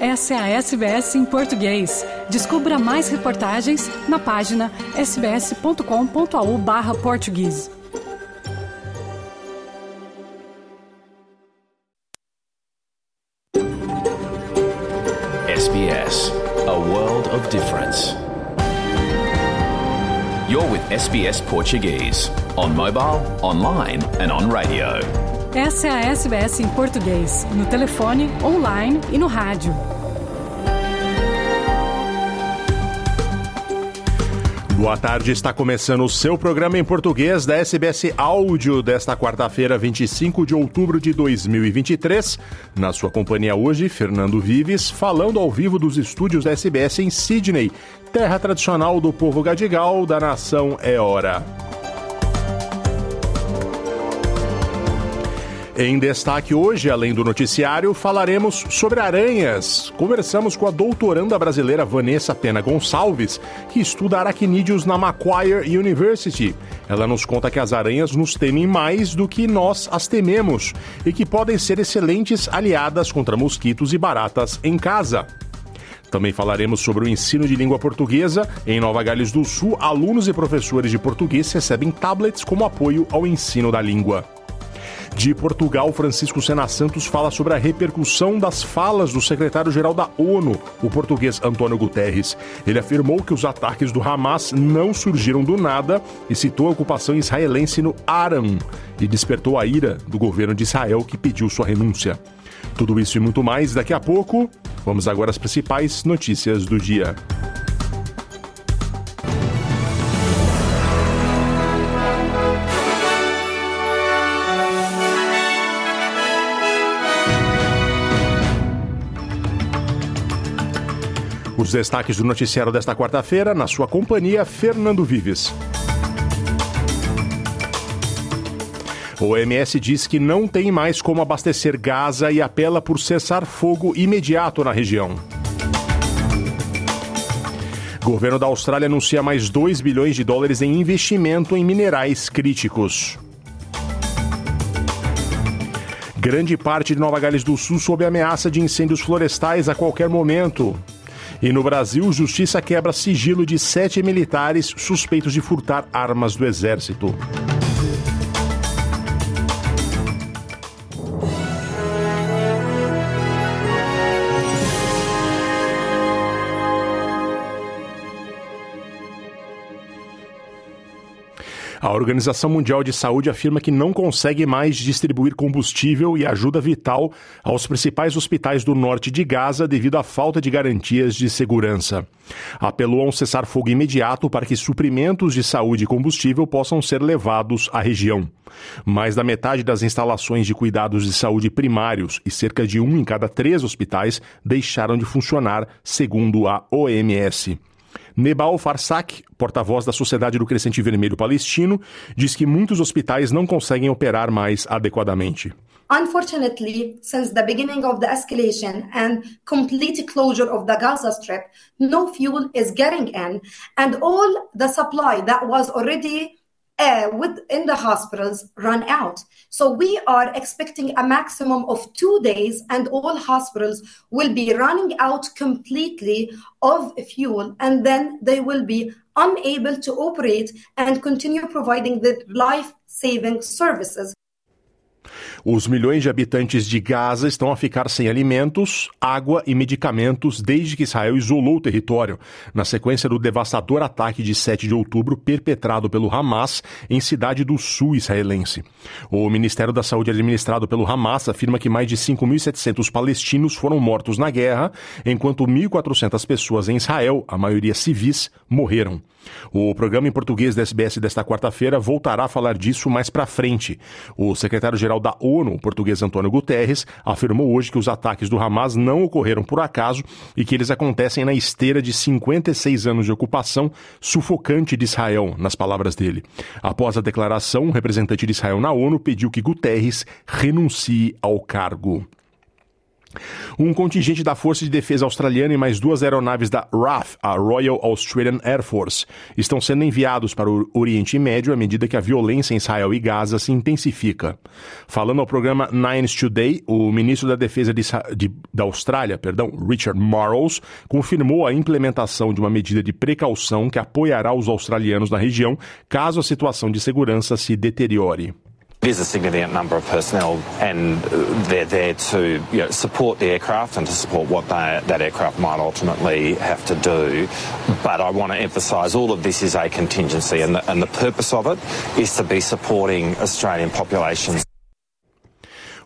Essa é a SBS em português. Descubra mais reportagens na página sbs.com.au/português. SBS, a world of difference. You're with SBS Portuguese on mobile, online, and on radio. Essa é a SBS em português, no telefone, online e no rádio. Boa tarde, está começando o seu programa em português da SBS Áudio desta quarta-feira, 25 de outubro de 2023. Na sua companhia hoje, Fernando Vives, falando ao vivo dos estúdios da SBS em Sydney, terra tradicional do povo gadigal da nação Eora. Em destaque hoje, além do noticiário, falaremos sobre aranhas. Conversamos com a doutoranda brasileira Vanessa Pena Gonçalves, que estuda aracnídeos na Macquarie University. Ela nos conta que as aranhas nos temem mais do que nós as tememos e que podem ser excelentes aliadas contra mosquitos e baratas em casa. Também falaremos sobre o ensino de língua portuguesa. Em Nova Gales do Sul, alunos e professores de português recebem tablets como apoio ao ensino da língua. De Portugal, Francisco Sena Santos fala sobre a repercussão das falas do secretário-geral da ONU, o português Antônio Guterres. Ele afirmou que os ataques do Hamas não surgiram do nada e citou a ocupação israelense no Aram e despertou a ira do governo de Israel que pediu sua renúncia. Tudo isso e muito mais daqui a pouco. Vamos agora às principais notícias do dia. Os destaques do noticiário desta quarta-feira, na sua companhia, Fernando Vives. O OMS diz que não tem mais como abastecer Gaza e apela por cessar fogo imediato na região. O governo da Austrália anuncia mais 2 bilhões de dólares em investimento em minerais críticos. Grande parte de Nova Gales do Sul sob ameaça de incêndios florestais a qualquer momento. E no Brasil, justiça quebra sigilo de sete militares suspeitos de furtar armas do exército. A Organização Mundial de Saúde afirma que não consegue mais distribuir combustível e ajuda vital aos principais hospitais do norte de Gaza devido à falta de garantias de segurança. Apelou a um cessar-fogo imediato para que suprimentos de saúde e combustível possam ser levados à região. Mais da metade das instalações de cuidados de saúde primários e cerca de um em cada três hospitais deixaram de funcionar, segundo a OMS. Nebal Farsak, porta-voz da Sociedade do Crescente Vermelho Palestino, diz que muitos hospitais não conseguem operar mais adequadamente. Unfortunately, since the beginning of the escalation and complete closure of the Gaza Strip, no fuel is getting in, and all the supply that was already uh, within the hospitals run out. So we are expecting a maximum of two days, and all hospitals will be running out completely of fuel, and then they will be unable to operate and continue providing the life saving services. Os milhões de habitantes de Gaza estão a ficar sem alimentos, água e medicamentos desde que Israel isolou o território, na sequência do devastador ataque de 7 de outubro perpetrado pelo Hamas em cidade do sul israelense. O Ministério da Saúde administrado pelo Hamas afirma que mais de 5.700 palestinos foram mortos na guerra, enquanto 1.400 pessoas em Israel, a maioria civis, morreram. O programa em português da SBS desta quarta-feira voltará a falar disso mais para frente. O secretário-geral da ONU, o português Antônio Guterres, afirmou hoje que os ataques do Hamas não ocorreram por acaso e que eles acontecem na esteira de 56 anos de ocupação sufocante de Israel, nas palavras dele. Após a declaração, o representante de Israel na ONU pediu que Guterres renuncie ao cargo. Um contingente da Força de Defesa Australiana e mais duas aeronaves da RAF, a Royal Australian Air Force, estão sendo enviados para o Oriente Médio à medida que a violência em Israel e Gaza se intensifica. Falando ao programa Nines Today, o ministro da Defesa de, de, da Austrália, perdão, Richard Marles, confirmou a implementação de uma medida de precaução que apoiará os australianos na região caso a situação de segurança se deteriore. Is a significant number of personnel, and uh, they're there to you know, support the aircraft and to support what they, that aircraft might ultimately have to do. But I want to emphasise all of this is a contingency, and the, and the purpose of it is to be supporting Australian populations.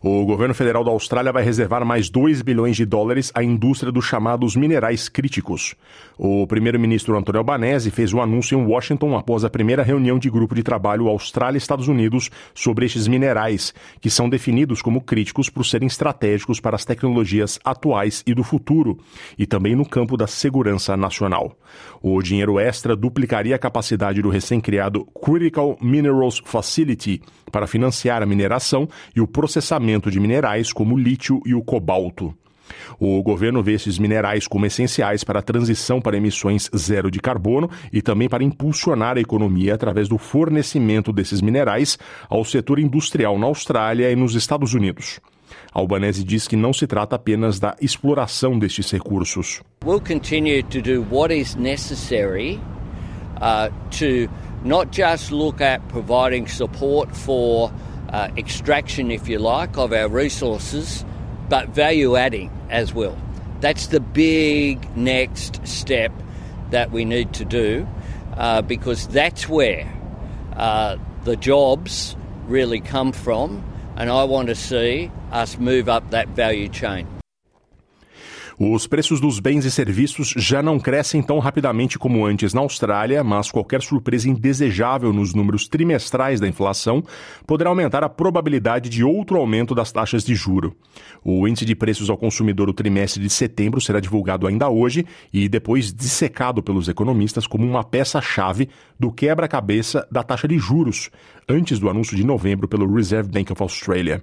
O governo federal da Austrália vai reservar mais 2 bilhões de dólares à indústria dos chamados minerais críticos. O primeiro-ministro Antônio Albanese fez o um anúncio em Washington após a primeira reunião de grupo de trabalho Austrália Estados Unidos sobre estes minerais, que são definidos como críticos por serem estratégicos para as tecnologias atuais e do futuro, e também no campo da segurança nacional. O dinheiro extra duplicaria a capacidade do recém-criado Critical Minerals Facility para financiar a mineração e o processamento de minerais como o lítio e o cobalto. O governo vê esses minerais como essenciais para a transição para emissões zero de carbono e também para impulsionar a economia através do fornecimento desses minerais ao setor industrial na Austrália e nos Estados Unidos. Albanese diz que não se trata apenas da exploração destes recursos. We'll continue to do what is necessary uh, to not just look at providing support for uh, extraction, if you like, of our resources, but value adding as well. That's the big next step that we need to do uh, because that's where uh, the jobs really come from, and I want to see us move up that value chain. Os preços dos bens e serviços já não crescem tão rapidamente como antes na Austrália, mas qualquer surpresa indesejável nos números trimestrais da inflação poderá aumentar a probabilidade de outro aumento das taxas de juro. O índice de preços ao consumidor do trimestre de setembro será divulgado ainda hoje e depois dissecado pelos economistas como uma peça-chave do quebra-cabeça da taxa de juros, antes do anúncio de novembro pelo Reserve Bank of Australia.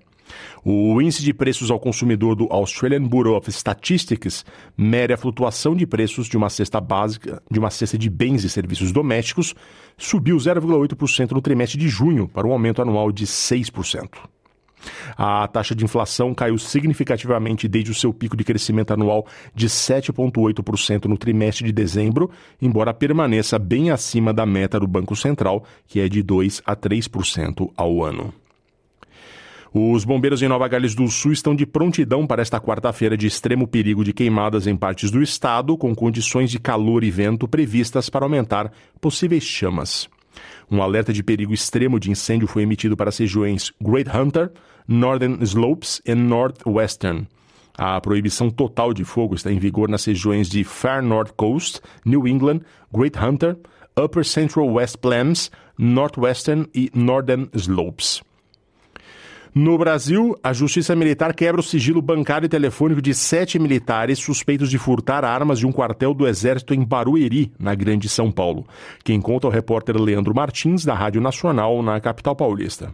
O índice de preços ao consumidor do Australian Bureau of Statistics mede a flutuação de preços de uma cesta básica, de uma cesta de bens e serviços domésticos, subiu 0,8% no trimestre de junho, para um aumento anual de 6%. A taxa de inflação caiu significativamente desde o seu pico de crescimento anual de 7,8% no trimestre de dezembro, embora permaneça bem acima da meta do Banco Central, que é de 2 a 3% ao ano. Os bombeiros em Nova Gales do Sul estão de prontidão para esta quarta-feira de extremo perigo de queimadas em partes do estado, com condições de calor e vento previstas para aumentar possíveis chamas. Um alerta de perigo extremo de incêndio foi emitido para as regiões Great Hunter, Northern Slopes e Northwestern. A proibição total de fogo está em vigor nas regiões de Far North Coast, New England, Great Hunter, Upper Central West Plains, Northwestern e Northern Slopes. No Brasil, a Justiça Militar quebra o sigilo bancário e telefônico de sete militares suspeitos de furtar armas de um quartel do Exército em Barueri, na Grande São Paulo. Quem conta é o repórter Leandro Martins, da Rádio Nacional, na capital paulista.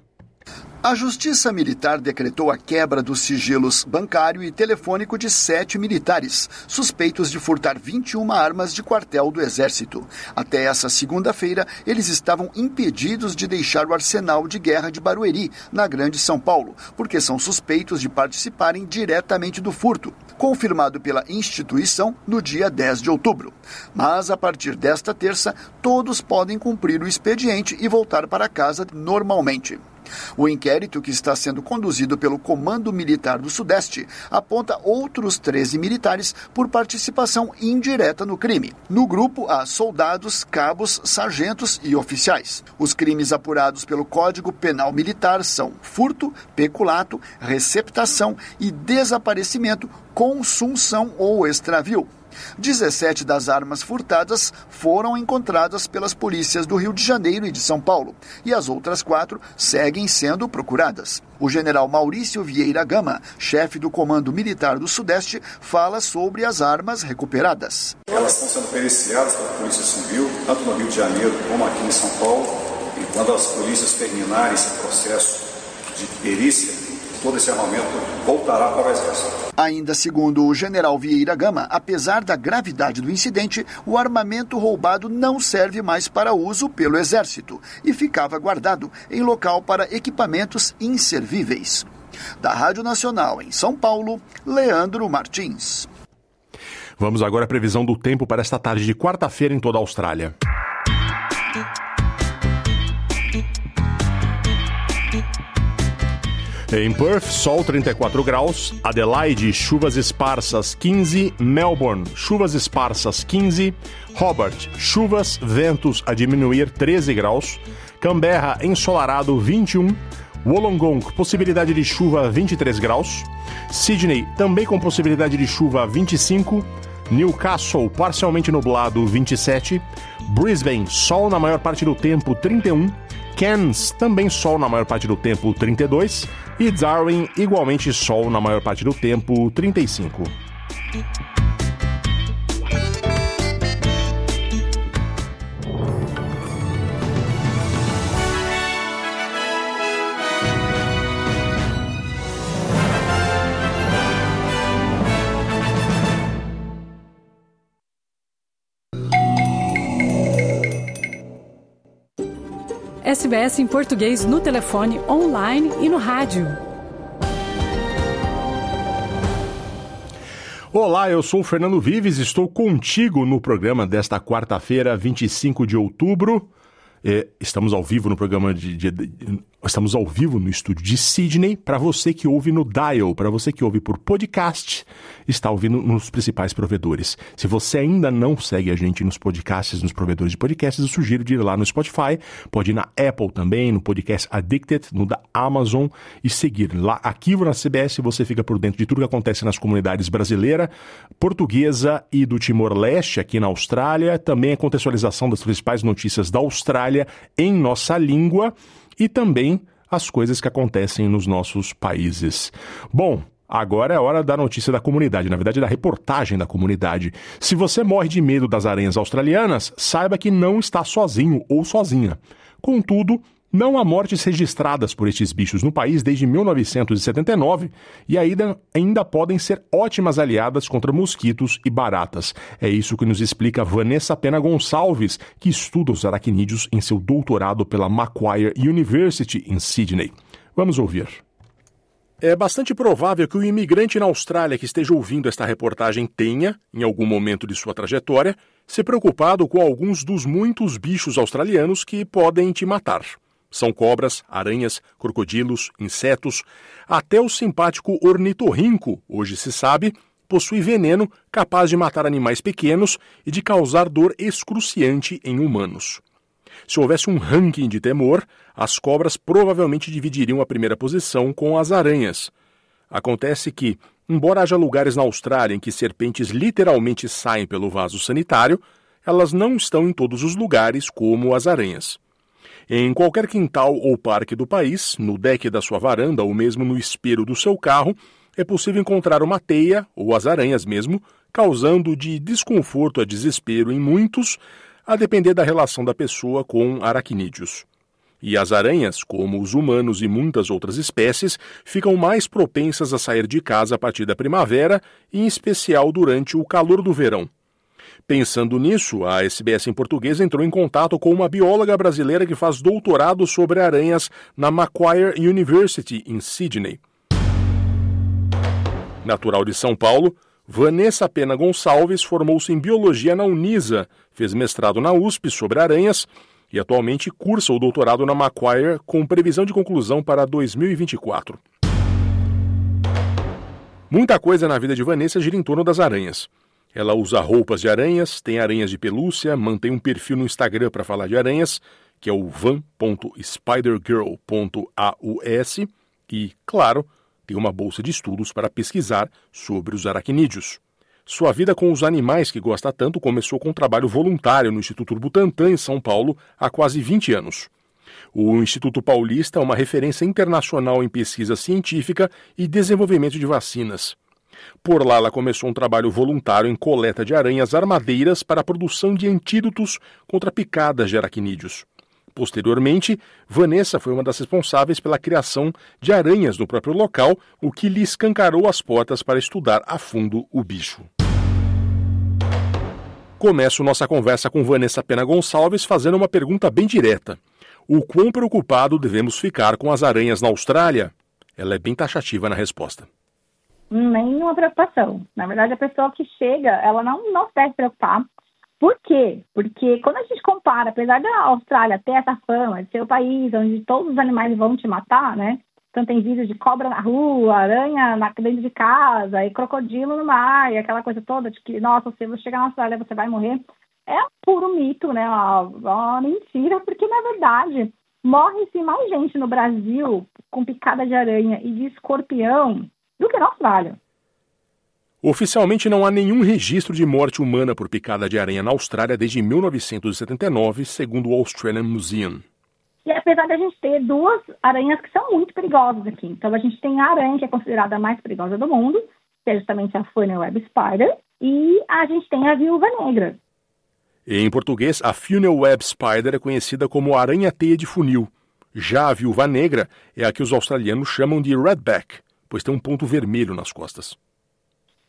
A Justiça Militar decretou a quebra dos sigilos bancário e telefônico de sete militares, suspeitos de furtar 21 armas de quartel do Exército. Até essa segunda-feira, eles estavam impedidos de deixar o arsenal de guerra de Barueri, na Grande São Paulo, porque são suspeitos de participarem diretamente do furto, confirmado pela instituição no dia 10 de outubro. Mas, a partir desta terça, todos podem cumprir o expediente e voltar para casa normalmente. O inquérito, que está sendo conduzido pelo Comando Militar do Sudeste, aponta outros 13 militares por participação indireta no crime. No grupo há soldados, cabos, sargentos e oficiais. Os crimes apurados pelo Código Penal Militar são furto, peculato, receptação e desaparecimento, consunção ou extravio. 17 das armas furtadas foram encontradas pelas polícias do Rio de Janeiro e de São Paulo, e as outras quatro seguem sendo procuradas. O general Maurício Vieira Gama, chefe do Comando Militar do Sudeste, fala sobre as armas recuperadas. Elas estão sendo periciadas pela Polícia Civil, tanto no Rio de Janeiro como aqui em São Paulo, e quando as polícias terminarem esse processo de perícia, todo esse armamento voltará para o Exército. Ainda segundo o general Vieira Gama, apesar da gravidade do incidente, o armamento roubado não serve mais para uso pelo Exército e ficava guardado em local para equipamentos inservíveis. Da Rádio Nacional em São Paulo, Leandro Martins. Vamos agora à previsão do tempo para esta tarde de quarta-feira em toda a Austrália. Em Perth, sol 34 graus. Adelaide, chuvas esparsas 15. Melbourne, chuvas esparsas 15. Hobart, chuvas, ventos a diminuir 13 graus. Canberra, ensolarado 21. Wollongong, possibilidade de chuva 23 graus. Sydney, também com possibilidade de chuva 25. Newcastle, parcialmente nublado 27. Brisbane, sol na maior parte do tempo 31. Cairns, também sol na maior parte do tempo 32. E Darwin, igualmente sol na maior parte do tempo, 35. SBS em português no telefone, online e no rádio. Olá, eu sou o Fernando Vives, estou contigo no programa desta quarta-feira, 25 de outubro. É, estamos ao vivo no programa de, de, de, Estamos ao vivo no estúdio de Sydney. Para você que ouve no Dial, para você que ouve por podcast, está ouvindo nos principais provedores. Se você ainda não segue a gente nos podcasts, nos provedores de podcasts, eu sugiro de ir lá no Spotify, pode ir na Apple também, no podcast Addicted, no da Amazon e seguir. Lá, aqui na CBS, você fica por dentro de tudo que acontece nas comunidades brasileira, portuguesa e do Timor-Leste, aqui na Austrália. Também a contextualização das principais notícias da Austrália em nossa língua e também as coisas que acontecem nos nossos países. Bom, Agora é hora da notícia da comunidade, na verdade da reportagem da comunidade. Se você morre de medo das aranhas australianas, saiba que não está sozinho ou sozinha. Contudo, não há mortes registradas por estes bichos no país desde 1979 e ainda, ainda podem ser ótimas aliadas contra mosquitos e baratas. É isso que nos explica Vanessa Pena Gonçalves, que estuda os aracnídeos em seu doutorado pela Macquarie University em Sydney. Vamos ouvir. É bastante provável que o imigrante na Austrália que esteja ouvindo esta reportagem tenha, em algum momento de sua trajetória, se preocupado com alguns dos muitos bichos australianos que podem te matar. São cobras, aranhas, crocodilos, insetos, até o simpático ornitorrinco, hoje se sabe, possui veneno capaz de matar animais pequenos e de causar dor excruciante em humanos. Se houvesse um ranking de temor, as cobras provavelmente dividiriam a primeira posição com as aranhas. Acontece que, embora haja lugares na Austrália em que serpentes literalmente saem pelo vaso sanitário, elas não estão em todos os lugares como as aranhas. Em qualquer quintal ou parque do país, no deck da sua varanda ou mesmo no espelho do seu carro, é possível encontrar uma teia, ou as aranhas mesmo, causando de desconforto a desespero em muitos, a depender da relação da pessoa com aracnídeos. E as aranhas, como os humanos e muitas outras espécies, ficam mais propensas a sair de casa a partir da primavera, em especial durante o calor do verão. Pensando nisso, a SBS em português entrou em contato com uma bióloga brasileira que faz doutorado sobre aranhas na Macquarie University, em Sydney. Natural de São Paulo, Vanessa Pena Gonçalves formou-se em biologia na Unisa, fez mestrado na USP sobre aranhas e atualmente cursa o doutorado na Macquarie com previsão de conclusão para 2024. Muita coisa na vida de Vanessa gira em torno das aranhas. Ela usa roupas de aranhas, tem aranhas de pelúcia, mantém um perfil no Instagram para falar de aranhas, que é o van.spidergirl.aus e, claro, tem uma bolsa de estudos para pesquisar sobre os aracnídeos. Sua vida com os animais que gosta tanto começou com um trabalho voluntário no Instituto Butantan, em São Paulo, há quase 20 anos. O Instituto Paulista é uma referência internacional em pesquisa científica e desenvolvimento de vacinas. Por lá, ela começou um trabalho voluntário em coleta de aranhas armadeiras para a produção de antídotos contra picadas de aracnídeos. Posteriormente, Vanessa foi uma das responsáveis pela criação de aranhas no próprio local, o que lhe escancarou as portas para estudar a fundo o bicho. Começo nossa conversa com Vanessa Pena Gonçalves fazendo uma pergunta bem direta. O quão preocupado devemos ficar com as aranhas na Austrália? Ela é bem taxativa na resposta. Nenhuma preocupação. Na verdade, a pessoa que chega, ela não, não deve preocupar. Por quê? Porque quando a gente compara, apesar da Austrália ter essa fama de ser o país onde todos os animais vão te matar, né? Então tem vídeos de cobra na rua, aranha na, dentro de casa, e crocodilo no mar, e aquela coisa toda de que, nossa, se você chegar na Austrália você vai morrer é um puro mito, né? Uma, uma mentira, porque na verdade morre-se mais gente no Brasil com picada de aranha e de escorpião do que na Austrália. Oficialmente não há nenhum registro de morte humana por picada de aranha na Austrália desde 1979, segundo o Australian Museum. E apesar de a gente ter duas aranhas que são muito perigosas aqui. Então a gente tem a aranha que é considerada a mais perigosa do mundo, que é justamente a funnel web spider, e a gente tem a viúva negra, em português, a Funnel Web Spider é conhecida como aranha-teia de funil. Já a viúva negra é a que os australianos chamam de redback, pois tem um ponto vermelho nas costas.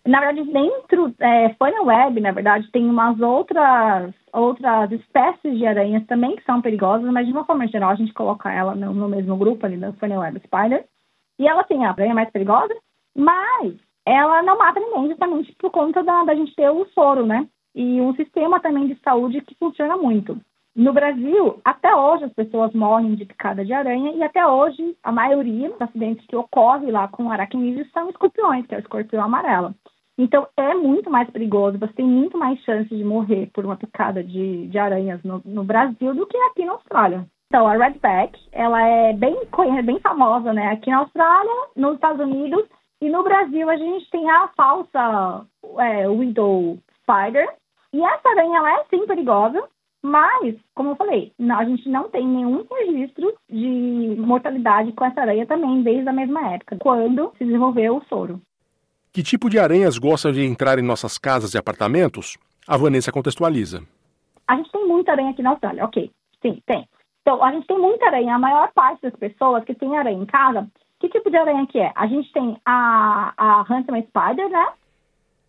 Na verdade, dentro é, Funnel Web, na verdade, tem umas outras outras espécies de aranhas também que são perigosas, mas de uma forma geral a gente coloca ela no, no mesmo grupo ali da Funnel Web Spider. E ela tem a aranha mais perigosa, mas ela não mata ninguém justamente por conta da, da gente ter o soro, né? e um sistema também de saúde que funciona muito. No Brasil, até hoje as pessoas morrem de picada de aranha e até hoje a maioria dos acidentes que ocorrem lá com aracnídeos são escorpiões, que é o escorpião amarelo. Então é muito mais perigoso, você tem muito mais chance de morrer por uma picada de, de aranhas no, no Brasil do que aqui na Austrália. Então, a Redback, ela é bem, bem famosa, né? Aqui na Austrália, nos Estados Unidos e no Brasil a gente tem a falsa é, Widow Spider, e essa aranha, ela é sim perigosa, mas, como eu falei, a gente não tem nenhum registro de mortalidade com essa aranha também desde a mesma época, quando se desenvolveu o soro. Que tipo de aranhas gostam de entrar em nossas casas e apartamentos? A Vanessa contextualiza. A gente tem muita aranha aqui na Austrália, ok. Sim, tem. Então, a gente tem muita aranha. A maior parte das pessoas que tem aranha em casa, que tipo de aranha que é? A gente tem a, a Huntsman Spider, né?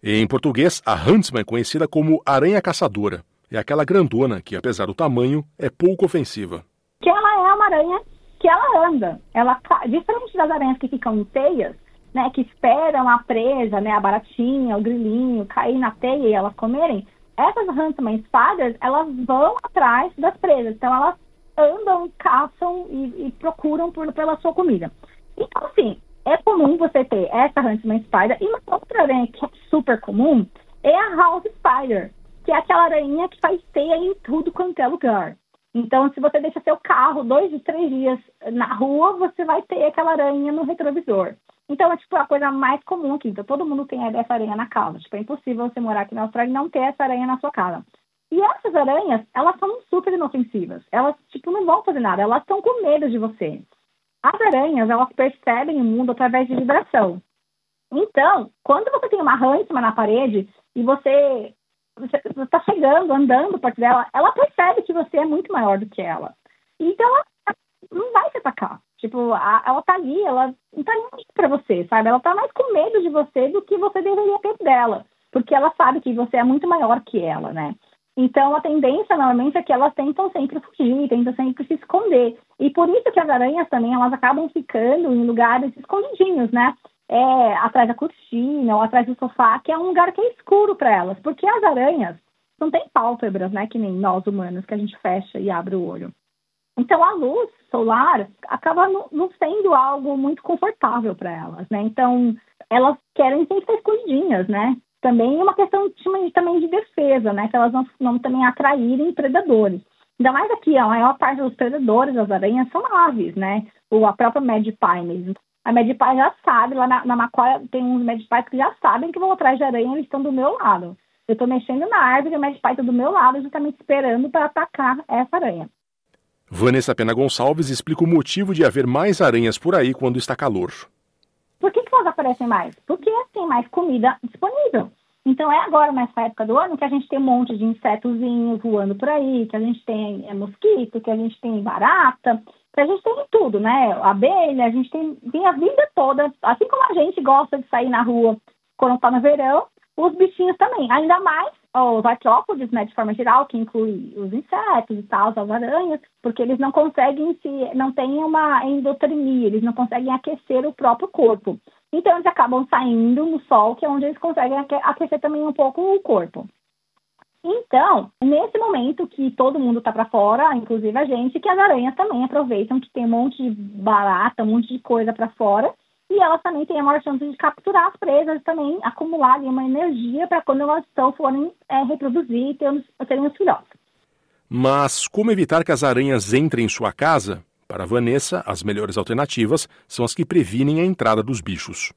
Em português, a Huntsman é conhecida como aranha caçadora. É aquela grandona que, apesar do tamanho, é pouco ofensiva. Que ela é uma aranha que ela anda. Ela, diferente das aranhas que ficam em teias, né, que esperam a presa, né, a baratinha, o grilinho, cair na teia e elas comerem, essas Huntsman Spiders, elas vão atrás das presas. Então, elas andam, caçam e, e procuram por, pela sua comida. Então, assim, é comum você ter essa Huntsman Spider e uma outra aranha que é super comum é a House Spider, que é aquela aranha que faz teia em tudo quanto é lugar. Então, se você deixa seu carro dois, três dias na rua, você vai ter aquela aranha no retrovisor. Então, é tipo a coisa mais comum aqui. Então, todo mundo tem essa aranha na casa. Tipo, é impossível você morar aqui na Austrália e não ter essa aranha na sua casa. E essas aranhas, elas são super inofensivas. Elas, tipo, não vão fazer nada. Elas estão com medo de você. As aranhas, elas percebem o mundo através de vibração. Então, quando você tem uma rã na parede e você está chegando, andando perto dela, ela percebe que você é muito maior do que ela. Então, ela não vai te atacar. Tipo, a, ela tá ali, ela não tá nem pra você, sabe? Ela tá mais com medo de você do que você deveria ter dela. Porque ela sabe que você é muito maior que ela, né? Então, a tendência, normalmente, é que elas tentam sempre fugir, tentam sempre se esconder. E por isso que as aranhas também, elas acabam ficando em lugares escondidinhos, né? É, atrás da cortina ou atrás do sofá, que é um lugar que é escuro para elas. Porque as aranhas não têm pálpebras, né? Que nem nós humanos, que a gente fecha e abre o olho. Então, a luz solar acaba não sendo algo muito confortável para elas, né? Então, elas querem sempre estar escondidinhas, né? também é uma questão de, também de defesa, né? Que elas não, não também atraírem predadores. Ainda mais aqui, a maior parte dos predadores das aranhas são aves, né? Ou a própria Magpie mesmo. A Medipai já sabe, lá na, na Macoia tem uns Medipais que já sabem que vou atrás de aranha, eles estão do meu lado. Eu estou mexendo na árvore e o Medipai está do meu lado, justamente esperando para atacar essa aranha. Vanessa Pena Gonçalves explica o motivo de haver mais aranhas por aí quando está calor. Por que, que elas aparecem mais? Porque tem mais comida disponível. Então é agora, nessa época do ano, que a gente tem um monte de insetozinhos voando por aí, que a gente tem é, mosquito, que a gente tem barata, a gente tem tudo, né? Abelha, a gente tem, tem a vida toda. Assim como a gente gosta de sair na rua quando está no verão, os bichinhos também. Ainda mais os artrópodes, né, de forma geral, que inclui os insetos e tal, as aranhas, porque eles não conseguem se, não têm uma endotermia, eles não conseguem aquecer o próprio corpo. Então eles acabam saindo no sol, que é onde eles conseguem aquecer também um pouco o corpo. Então, nesse momento que todo mundo está para fora, inclusive a gente, que as aranhas também aproveitam que tem um monte de barata, um monte de coisa para fora, e elas também têm a maior chance de capturar as presas também, acumular uma energia para quando elas estão forem é, reproduzir e terem, terem os filhotes. Mas como evitar que as aranhas entrem em sua casa? Para Vanessa, as melhores alternativas são as que previnem a entrada dos bichos.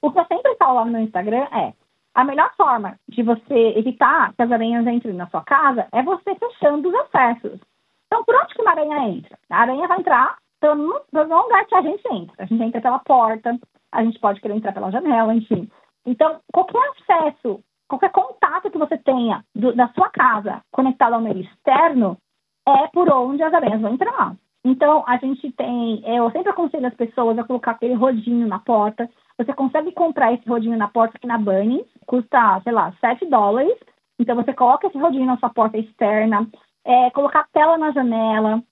O que eu sempre falo lá no Instagram é: a melhor forma de você evitar que as aranhas entrem na sua casa é você fechando os acessos. Então, por onde que uma aranha entra? A aranha vai entrar no lugar que a gente entra. A gente entra pela porta, a gente pode querer entrar pela janela, enfim. Então, qualquer acesso, qualquer contato que você tenha do, da sua casa conectado ao meio externo é por onde as aranhas vão entrar. Então, a gente tem, eu sempre aconselho as pessoas a colocar aquele rodinho na porta. Você consegue comprar esse rodinho na porta aqui na Bunny, custa, sei lá, 7 dólares. Então, você coloca esse rodinho na sua porta externa, é, colocar tela na janela,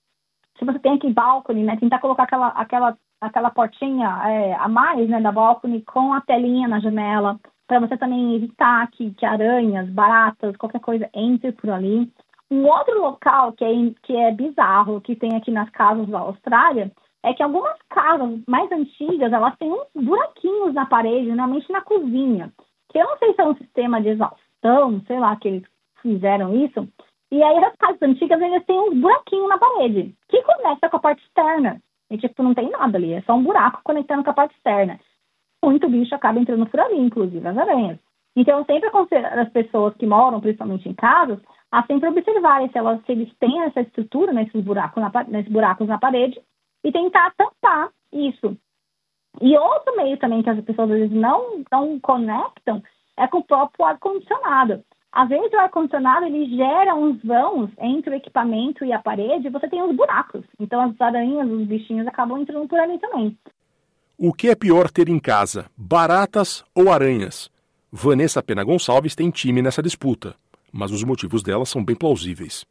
se você tem aqui balcone, né, tentar colocar aquela, aquela, aquela portinha é, a mais, né, da balcone com a telinha na janela, para você também evitar que, que aranhas, baratas, qualquer coisa entre por ali. Um outro local que é, que é bizarro, que tem aqui nas casas da Austrália, é que algumas casas mais antigas, elas têm uns buraquinhos na parede, normalmente na cozinha, que eu não sei se é um sistema de exaustão, sei lá, que eles fizeram isso, e aí as casas antigas, eles têm uns buraquinhos na parede, que conecta com a parte externa. E, tipo, não tem nada ali, é só um buraco conectando com a parte externa. Muito bicho acaba entrando por ali, inclusive as aranhas. Então, eu sempre aconselho as pessoas que moram, principalmente em casas, a sempre observarem se, elas, se eles têm essa estrutura nesses buracos, na, buracos na parede e tentar tampar isso. E outro meio também que as pessoas às vezes não, não conectam é com o próprio ar-condicionado. Às vezes o ar-condicionado ele gera uns vãos entre o equipamento e a parede e você tem uns buracos. Então as aranhas, os bichinhos acabam entrando por ali também. O que é pior ter em casa, baratas ou aranhas? Vanessa Pena Gonçalves tem time nessa disputa, mas os motivos dela são bem plausíveis.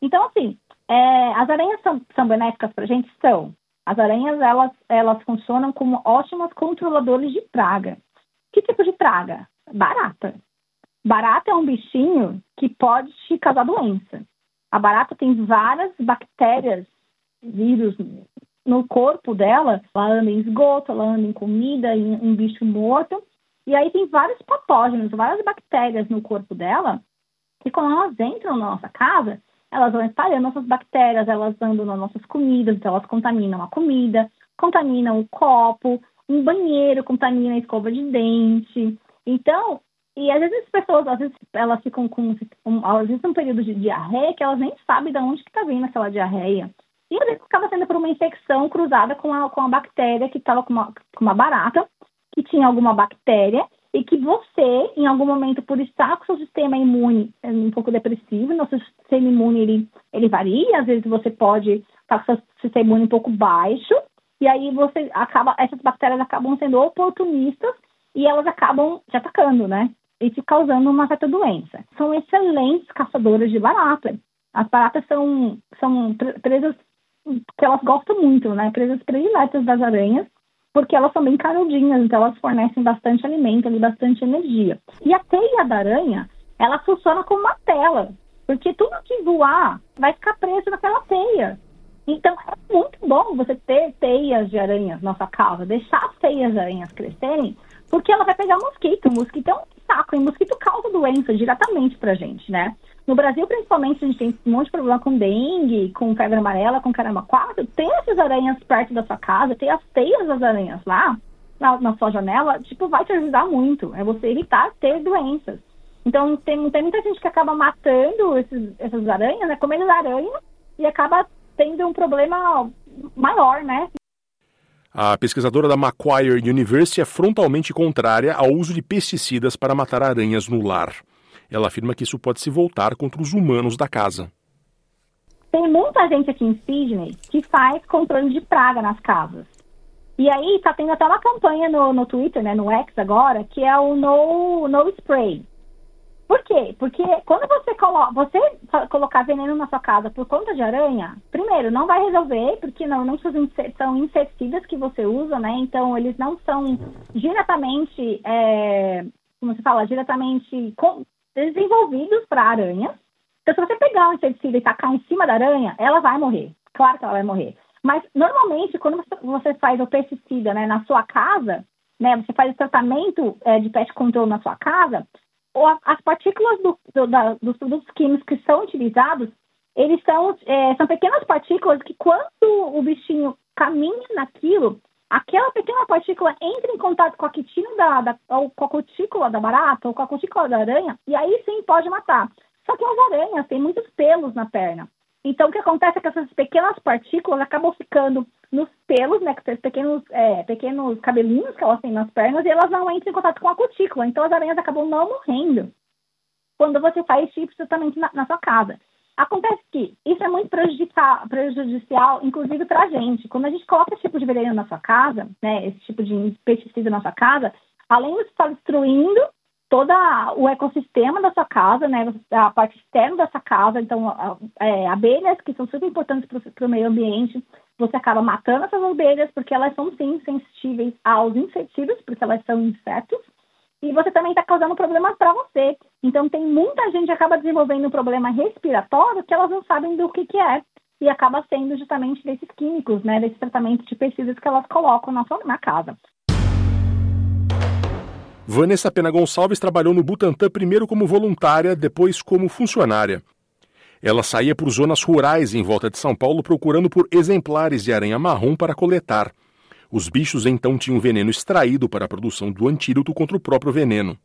Então, assim, é, as aranhas são, são benéficas para a gente? São. As aranhas, elas, elas funcionam como ótimas controladores de praga. Que tipo de praga? Barata. Barata é um bichinho que pode te causar doença. A barata tem várias bactérias, vírus no corpo dela. Ela anda em esgoto, ela anda em comida, em um bicho morto. E aí tem vários patógenos, várias bactérias no corpo dela, que quando elas entram na nossa casa, elas vão espalhando nossas bactérias, elas andam nas nossas comidas, então elas contaminam a comida, contaminam o copo, um banheiro contamina a escova de dente. Então, e às vezes as pessoas, às vezes elas ficam com, um, às vezes um período de diarreia que elas nem sabem de onde que está vindo aquela diarreia. E às vezes acaba sendo por uma infecção cruzada com a, com a bactéria que estava com uma, com uma barata, que tinha alguma bactéria, e que você, em algum momento, por estar com seu sistema imune é, um pouco depressivo, nosso sistema imune ele, ele varia, às vezes você pode estar com seu sistema imune um pouco baixo, e aí você acaba, essas bactérias acabam sendo oportunistas e elas acabam te atacando, né? e te causando uma certa doença. São excelentes caçadoras de barata. As baratas são, são presas que elas gostam muito, né? Presas prediletas das aranhas, porque elas são bem canudinhas, então elas fornecem bastante alimento e bastante energia. E a teia da aranha, ela funciona como uma tela, porque tudo que voar vai ficar preso naquela teia. Então é muito bom você ter teias de aranhas na sua casa, deixar as teias de aranhas crescerem, porque ela vai pegar mosquito. O mosquito é um saco, e mosquito causa doença diretamente pra gente, né? No Brasil, principalmente, a gente tem um monte de problema com dengue, com febre amarela, com caramba 4. Tem essas aranhas perto da sua casa, tem as teias das aranhas lá, na, na sua janela, tipo, vai te ajudar muito. É você evitar ter doenças. Então, tem, tem muita gente que acaba matando esses, essas aranhas, né? Comendo aranha e acaba tendo um problema maior, né? A pesquisadora da Macquarie University é frontalmente contrária ao uso de pesticidas para matar aranhas no lar. Ela afirma que isso pode se voltar contra os humanos da casa. Tem muita gente aqui em Sydney que faz controle de praga nas casas. E aí está tendo até uma campanha no, no Twitter, né, no X agora, que é o No, no Spray. Por quê? Porque quando você, colo você colocar veneno na sua casa por conta de aranha, primeiro, não vai resolver, porque normalmente são inseticidas que você usa, né? Então, eles não são diretamente, é, como se fala, diretamente desenvolvidos para aranhas. Então, se você pegar um inseticida e tacar em cima da aranha, ela vai morrer. Claro que ela vai morrer. Mas, normalmente, quando você faz o pesticida né, na sua casa, né, você faz o tratamento é, de pest control na sua casa, as partículas do, do, da, dos produtos químicos que são utilizados, eles são, é, são pequenas partículas que, quando o bichinho caminha naquilo, aquela pequena partícula entra em contato com a da, ou com a cutícula da barata ou com a cutícula da aranha e aí sim pode matar. Só que as aranhas têm muitos pelos na perna. Então, o que acontece é que essas pequenas partículas acabam ficando nos pelos, né, que pequenos, é, pequenos cabelinhos que elas têm nas pernas, e elas não entram em contato com a cutícula. Então, as aranhas acabam não morrendo quando você faz esse tipo de tratamento na, na sua casa. Acontece que isso é muito prejudicial, prejudicial inclusive para a gente. Quando a gente coloca esse tipo de veneno na sua casa, né, esse tipo de pesticida na sua casa, além de estar destruindo todo o ecossistema da sua casa, né, a parte externa da sua casa, então é, abelhas que são super importantes para o meio ambiente, você acaba matando essas abelhas porque elas são sim sensíveis aos inseticidas, porque elas são insetos, e você também está causando problemas para você. Então, tem muita gente que acaba desenvolvendo um problema respiratório que elas não sabem do que, que é. E acaba sendo justamente desses químicos, né? Desses tratamentos de pesticidas que elas colocam na, sua, na casa. Vanessa Pena Gonçalves trabalhou no Butantan primeiro como voluntária, depois como funcionária. Ela saía por zonas rurais em volta de São Paulo procurando por exemplares de aranha marrom para coletar. Os bichos então tinham veneno extraído para a produção do antídoto contra o próprio veneno.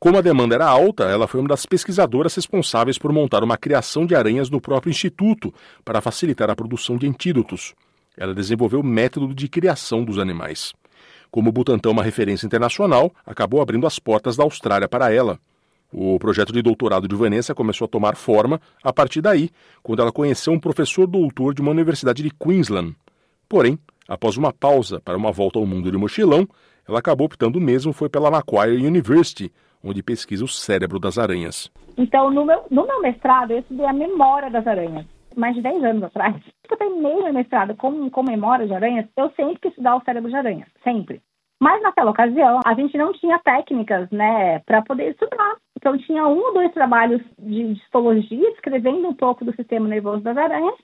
Como a demanda era alta, ela foi uma das pesquisadoras responsáveis por montar uma criação de aranhas no próprio instituto para facilitar a produção de antídotos. Ela desenvolveu o método de criação dos animais. Como o Butantan é uma referência internacional, acabou abrindo as portas da Austrália para ela. O projeto de doutorado de Vanessa começou a tomar forma a partir daí, quando ela conheceu um professor doutor de uma universidade de Queensland. Porém, Após uma pausa para uma volta ao mundo de mochilão, ela acabou optando mesmo foi pela Macquarie University, onde pesquisa o cérebro das aranhas. Então, no meu, no meu mestrado, eu estudei a memória das aranhas. Mais de 10 anos atrás. Eu terminei meu mestrado com, com memória de aranhas, eu sempre quis estudar o cérebro de aranhas. Sempre. Mas naquela ocasião, a gente não tinha técnicas, né, para poder estudar. Então, tinha um ou dois trabalhos de histologia, descrevendo um pouco do sistema nervoso das aranhas,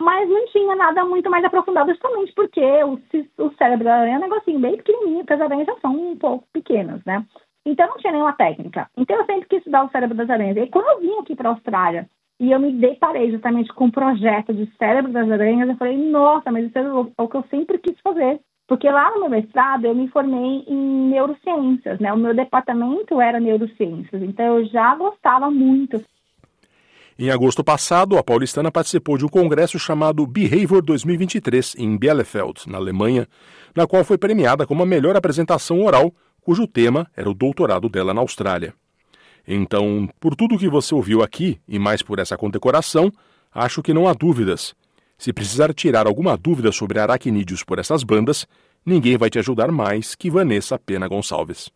mas não tinha nada muito mais aprofundado, justamente porque o, o cérebro da aranha é um negocinho bem pequenininho, porque as aranhas já são um pouco pequenas, né? Então não tinha nenhuma técnica. Então eu sempre quis estudar o cérebro das aranhas. E quando eu vim aqui para a Austrália e eu me deparei justamente com um projeto de cérebro das aranhas, eu falei, nossa, mas isso é o que eu sempre quis fazer. Porque lá no meu mestrado eu me formei em neurociências, né? O meu departamento era neurociências, então eu já gostava muito em agosto passado, a paulistana participou de um congresso chamado Behavior 2023 em Bielefeld, na Alemanha, na qual foi premiada como a melhor apresentação oral, cujo tema era o doutorado dela na Austrália. Então, por tudo que você ouviu aqui e mais por essa condecoração, acho que não há dúvidas. Se precisar tirar alguma dúvida sobre aracnídeos por essas bandas, ninguém vai te ajudar mais que Vanessa Pena Gonçalves.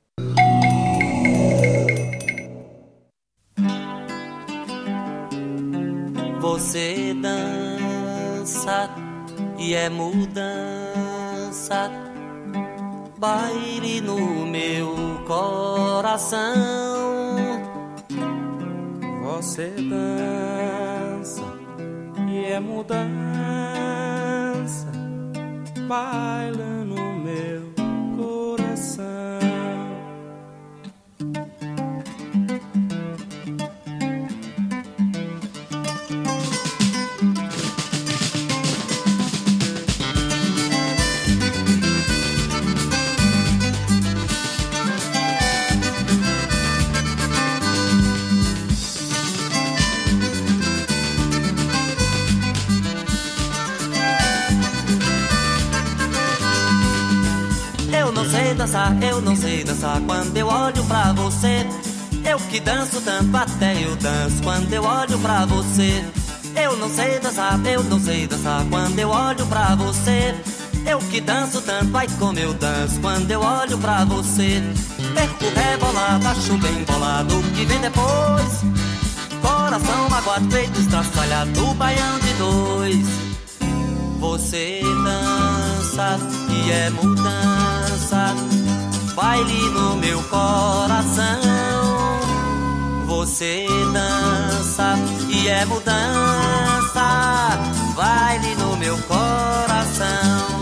Você dança e é mudança, baile no meu coração. Você dança e é mudança, baila eu não sei dançar quando eu olho pra você. Eu que danço tanto, até eu danço quando eu olho pra você. Eu não sei dançar, eu não sei dançar quando eu olho pra você. Eu que danço tanto, ai como eu danço quando eu olho pra você. Perco rebolado, acho bem bolado o que vem depois. Coração magoado, peito estraçalhado, baião de dois. Você dança e é mudança, baile no meu coração. Você dança e é mudança, baile no meu coração.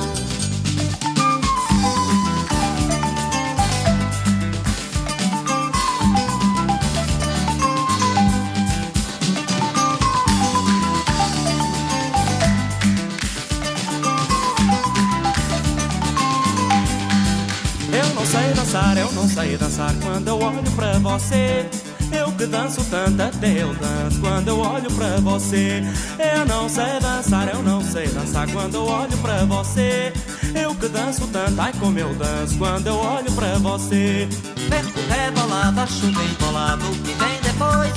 Dançar, eu não sei dançar quando eu olho pra você. Eu que danço tanto, até eu danço quando eu olho pra você. Eu não sei dançar, eu não sei dançar quando eu olho pra você. Eu que danço tanto, ai como eu danço quando eu olho pra você. Perco rebolado, acho bem bolado o que vem depois.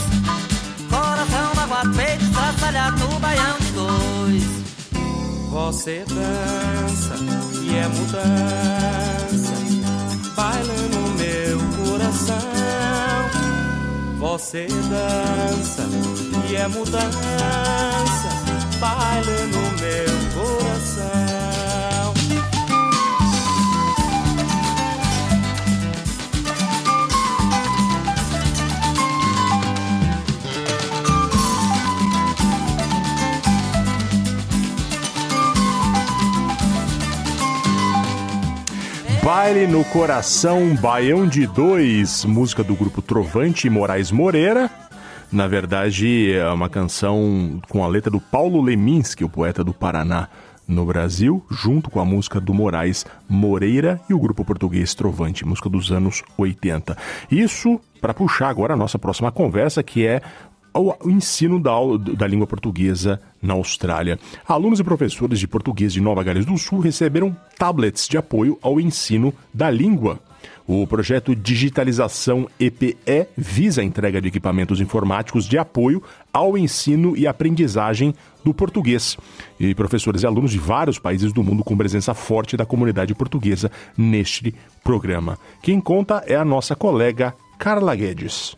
Coração magoado, peito estraçalhado, baião de dois. Você dança e é mudança, baila no meu coração. Você dança e é mudança, baila no meu coração. Baile no Coração, Baião de Dois, música do grupo Trovante e Moraes Moreira. Na verdade, é uma canção com a letra do Paulo Leminski, o poeta do Paraná, no Brasil, junto com a música do Moraes Moreira e o grupo português Trovante, música dos anos 80. Isso para puxar agora a nossa próxima conversa, que é o ensino da, aula- da língua portuguesa na Austrália. Alunos e professores de português de Nova Gales do Sul receberam tablets de apoio ao ensino da língua. O projeto Digitalização EPE visa a entrega de equipamentos informáticos de apoio ao ensino e aprendizagem do português. E professores e alunos de vários países do mundo com presença forte da comunidade portuguesa neste programa. Quem conta é a nossa colega Carla Guedes.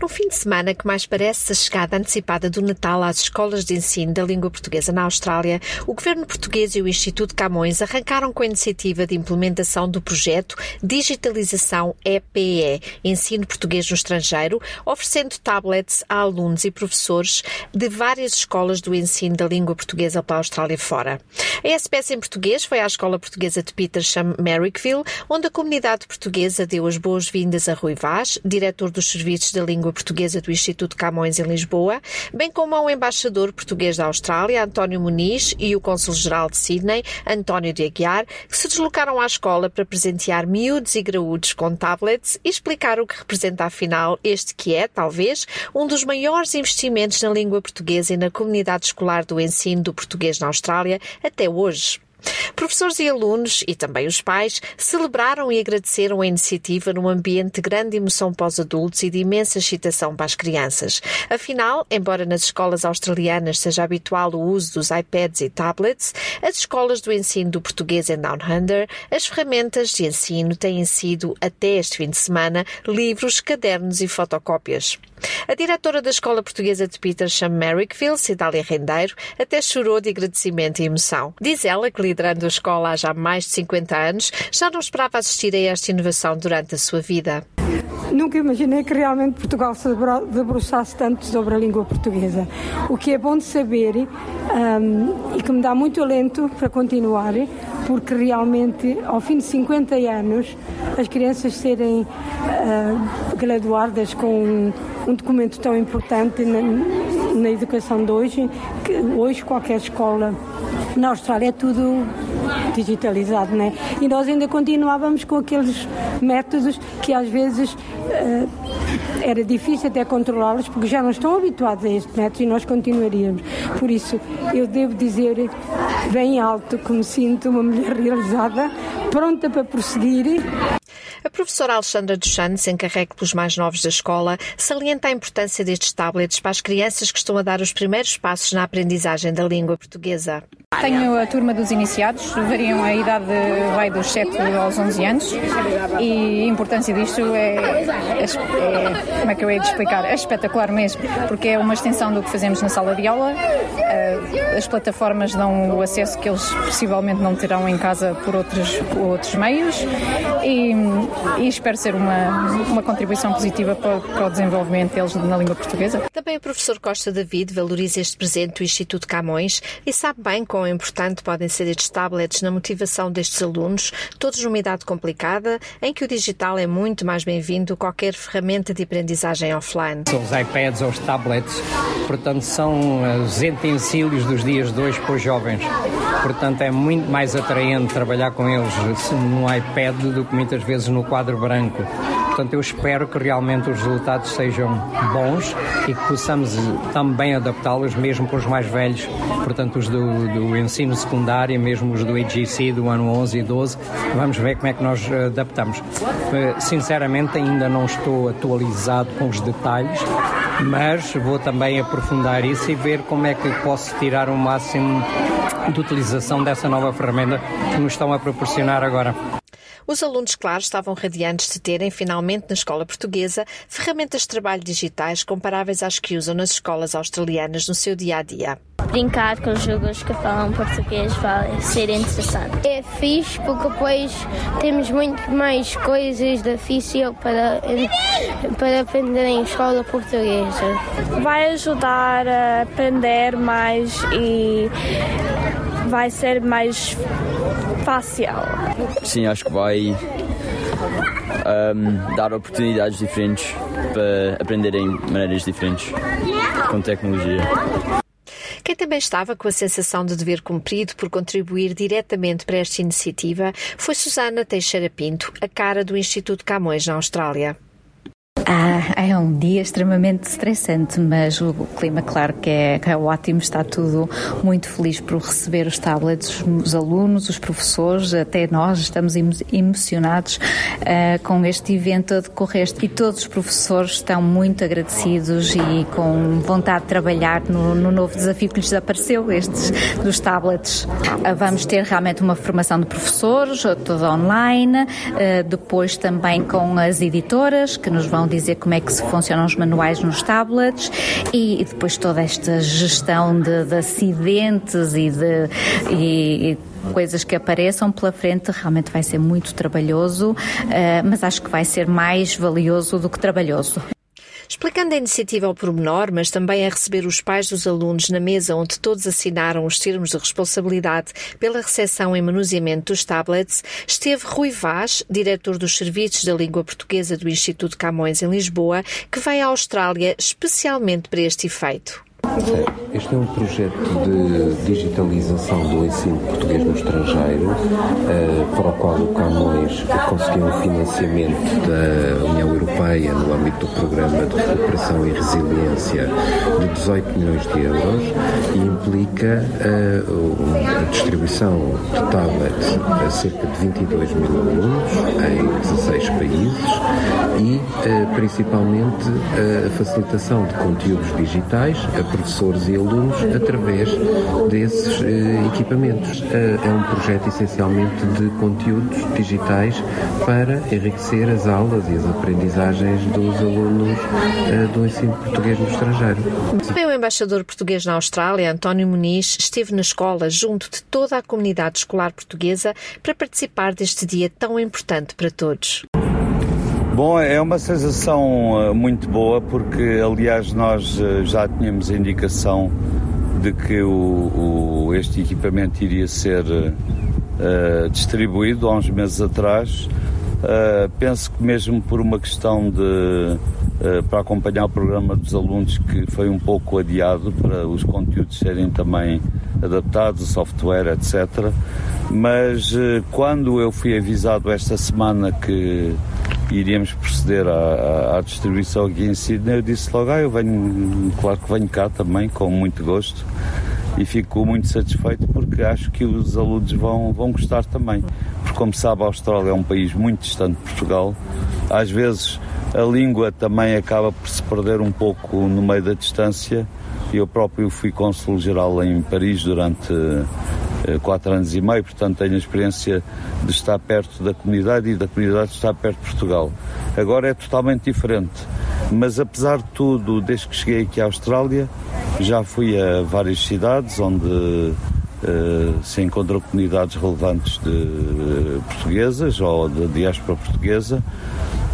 No fim de semana que mais parece a chegada antecipada do Natal às escolas de ensino da língua portuguesa na Austrália, o governo português e o Instituto Camões arrancaram com a iniciativa de implementação do projeto Digitalização EPE, Ensino Português no Estrangeiro, oferecendo tablets a alunos e professores de várias escolas do ensino da língua portuguesa para a Austrália fora. A SPS em português foi à Escola Portuguesa de Petersham, Merrickville, onde a comunidade portuguesa deu as boas-vindas a Rui Vaz, diretor dos Serviços da Língua Portuguesa do Instituto Camões em Lisboa, bem como ao embaixador português da Austrália, António Muniz, e o cônsul-geral de Sydney, António de Aguiar, que se deslocaram à escola para presentear miúdos e graúdos com tablets e explicar o que representa afinal este que é, talvez, um dos maiores investimentos na língua portuguesa e na comunidade escolar do ensino do português na Austrália até hoje. Professores e alunos, e também os pais, celebraram e agradeceram a iniciativa num ambiente de grande emoção para os adultos e de imensa excitação para as crianças. Afinal, embora nas escolas australianas seja habitual o uso dos iPads e tablets, as escolas do ensino do português em Down Under, as ferramentas de ensino têm sido, até este fim de semana, livros, cadernos e fotocópias. A diretora da Escola Portuguesa de Petersham, Merrickville, Cidália Rendeiro, até chorou de agradecimento e emoção. Diz ela que, liderando a escola há já mais de 50 anos, já não esperava assistir a esta inovação durante a sua vida. Nunca imaginei que realmente Portugal se debru- debruçasse tanto sobre a língua portuguesa. O que é bom de saber hum, e que me dá muito alento para continuar, porque realmente, ao fim de 50 anos, as crianças serem ah, graduadas com um, um documento tão importante na educação de hoje, que hoje qualquer escola na Austrália é tudo digitalizado, né? E nós ainda continuávamos com aqueles métodos que às vezes eh, era difícil até controlá-los porque já não estão habituados a este método e nós continuaríamos. Por isso, eu devo dizer bem alto que me sinto uma mulher realizada pronta para prosseguir. A professora Alexandra dos Santos, encarregue pelos mais novos da escola, salienta a importância destes tablets para as crianças que estão a dar os primeiros passos na aprendizagem da língua portuguesa. Tenho a turma dos iniciados, variam a idade vai dos 7 aos 11 anos e a importância disto é, é, é, como é que eu hei de explicar? É espetacular mesmo, porque é uma extensão do que fazemos na sala de aula. Eh, as plataformas dão o acesso que eles possivelmente não terão em casa por outros, por outros meios e, e, espero ser uma, uma contribuição positiva para, para o desenvolvimento deles na língua portuguesa. Também o professor Costa David valoriza este presente do Instituto Camões e sabe bem importante podem ser estes tablets na motivação destes alunos, todos numa idade complicada, em que o digital é muito mais bem-vindo que qualquer ferramenta de aprendizagem offline. Os iPads ou os tablets, portanto, são os utensílios dos dias de hoje para os jovens. Portanto, é muito mais atraente trabalhar com eles no iPad do que muitas vezes no quadro branco. Portanto, eu espero que realmente os resultados sejam bons e que possamos também adaptá-los mesmo para os mais velhos, portanto, os do, do ensino secundário, mesmo os do AGC do ano 11 e 12. Vamos ver como é que nós adaptamos. Eh, sinceramente, ainda não estou atualizado com os detalhes, mas vou também aprofundar isso e ver como é que posso tirar o máximo de utilização dessa nova ferramenta que nos estão a proporcionar agora. Os alunos, claro, estavam radiantes de terem, finalmente, na escola portuguesa, ferramentas de trabalho digitais comparáveis às que usam nas escolas australianas no seu dia a dia. Brincar com os jogos que falam português vai ser interessante. É fixe porque depois temos muito mais coisas difíceis para, para aprender em escola portuguesa. Vai ajudar a aprender mais e vai ser mais fácil. Sim, acho que vai um, dar oportunidades diferentes para aprenderem maneiras diferentes com tecnologia. Quem também estava com a sensação de dever cumprido por contribuir diretamente para esta iniciativa foi Susana Teixeira Pinto, a cara do Instituto Camões na Austrália. Ah, é um dia extremamente estressante, mas o clima, claro que é, que é ótimo, está tudo muito feliz por receber os tablets, os alunos, os professores, até nós estamos emocionados uh, com este evento a decorrer e todos os professores estão muito agradecidos e com vontade de trabalhar no, no novo desafio que lhes apareceu, estes dos tablets. Uh, vamos ter realmente uma formação de professores, toda online, uh, depois também com as editoras que nos vão dizer como é que se funcionam os manuais nos tablets e, e depois toda esta gestão de, de acidentes e de e, e coisas que apareçam pela frente realmente vai ser muito trabalhoso, uh, mas acho que vai ser mais valioso do que trabalhoso. Explicando a iniciativa ao pormenor, mas também a receber os pais dos alunos na mesa onde todos assinaram os termos de responsabilidade pela recepção e manuseamento dos tablets, esteve Rui Vaz, diretor dos Serviços da Língua Portuguesa do Instituto Camões em Lisboa, que vai à Austrália especialmente para este efeito. Este é um projeto de digitalização do ensino português no estrangeiro, uh, para o qual o Camões conseguiu um financiamento da União Europeia no âmbito do Programa de Recuperação e Resiliência de 18 milhões de euros e implica uh, a distribuição de tablets a cerca de 22 mil alunos em 16 países e uh, principalmente a facilitação de conteúdos digitais, a professores e alunos através desses eh, equipamentos. Eh, é um projeto essencialmente de conteúdos digitais para enriquecer as aulas e as aprendizagens dos alunos eh, do ensino português no estrangeiro. Também o embaixador português na Austrália, António Muniz, esteve na escola junto de toda a comunidade escolar portuguesa para participar deste dia tão importante para todos. Bom, é uma sensação muito boa porque, aliás, nós já tínhamos a indicação de que o, o este equipamento iria ser uh, distribuído há uns meses atrás. Uh, penso que mesmo por uma questão de uh, para acompanhar o programa dos alunos que foi um pouco adiado para os conteúdos serem também adaptados, o software, etc. Mas quando eu fui avisado esta semana que iríamos proceder à, à, distribuição aqui em Sydney, eu disse logo, ah, eu venho, claro que venho cá também, com muito gosto e fico muito satisfeito porque acho que os alunos vão, vão gostar também. Porque como sabe, a Austrália é um país muito distante de Portugal. Às vezes a língua também acaba por se perder um pouco no meio da distância. Eu próprio fui cônsul-geral em Paris durante quatro anos e meio, portanto tenho a experiência de estar perto da comunidade e da comunidade de estar perto de Portugal. Agora é totalmente diferente, mas apesar de tudo, desde que cheguei aqui à Austrália, já fui a várias cidades onde Uh, se encontram comunidades relevantes de uh, portuguesas ou de diáspora portuguesa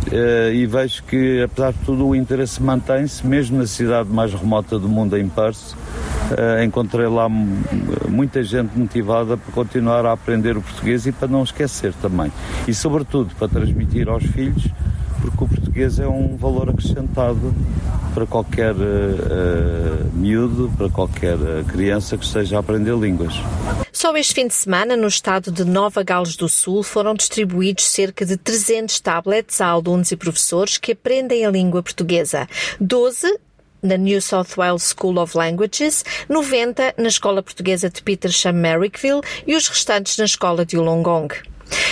uh, e vejo que, apesar de tudo, o interesse mantém-se, mesmo na cidade mais remota do mundo, em Perth. Encontrei lá muita gente motivada para continuar a aprender o português e para não esquecer também. E, sobretudo, para transmitir aos filhos porque o português é um valor acrescentado para qualquer uh, miúdo, para qualquer criança que esteja a aprender línguas. Só este fim de semana, no estado de Nova Gales do Sul, foram distribuídos cerca de 300 tablets a alunos e professores que aprendem a língua portuguesa. 12 na New South Wales School of Languages, 90 na Escola Portuguesa de Petersham Merrickville e os restantes na Escola de Wollongong.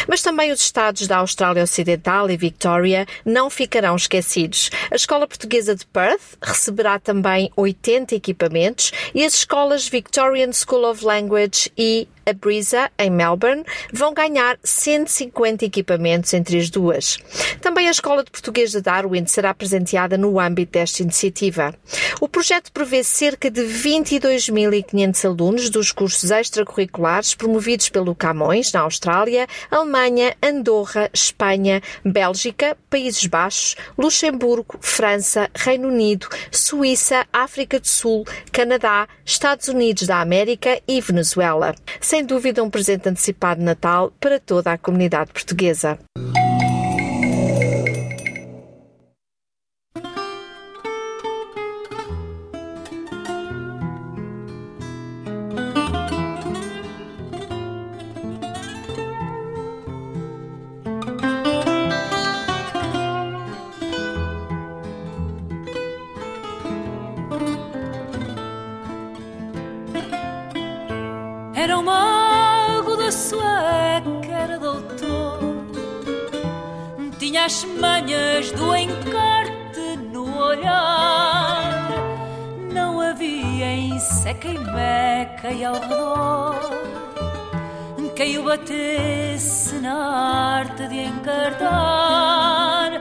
Mas também os estados da Austrália Ocidental e Victoria não ficarão esquecidos. A Escola Portuguesa de Perth receberá também 80 equipamentos e as escolas Victorian School of Language e a Brisa, em Melbourne, vão ganhar 150 equipamentos entre as duas. Também a Escola de Português de Darwin será presenteada no âmbito desta iniciativa. O projeto prevê cerca de 22.500 alunos dos cursos extracurriculares promovidos pelo Camões, na Austrália, Alemanha, Andorra, Espanha, Bélgica, Países Baixos, Luxemburgo, França, Reino Unido, Suíça, África do Sul, Canadá, Estados Unidos da América e Venezuela. Sem dúvida, um presente antecipado de Natal para toda a comunidade portuguesa. Em seca e meca e ao redor quem o batesse na arte de encartar.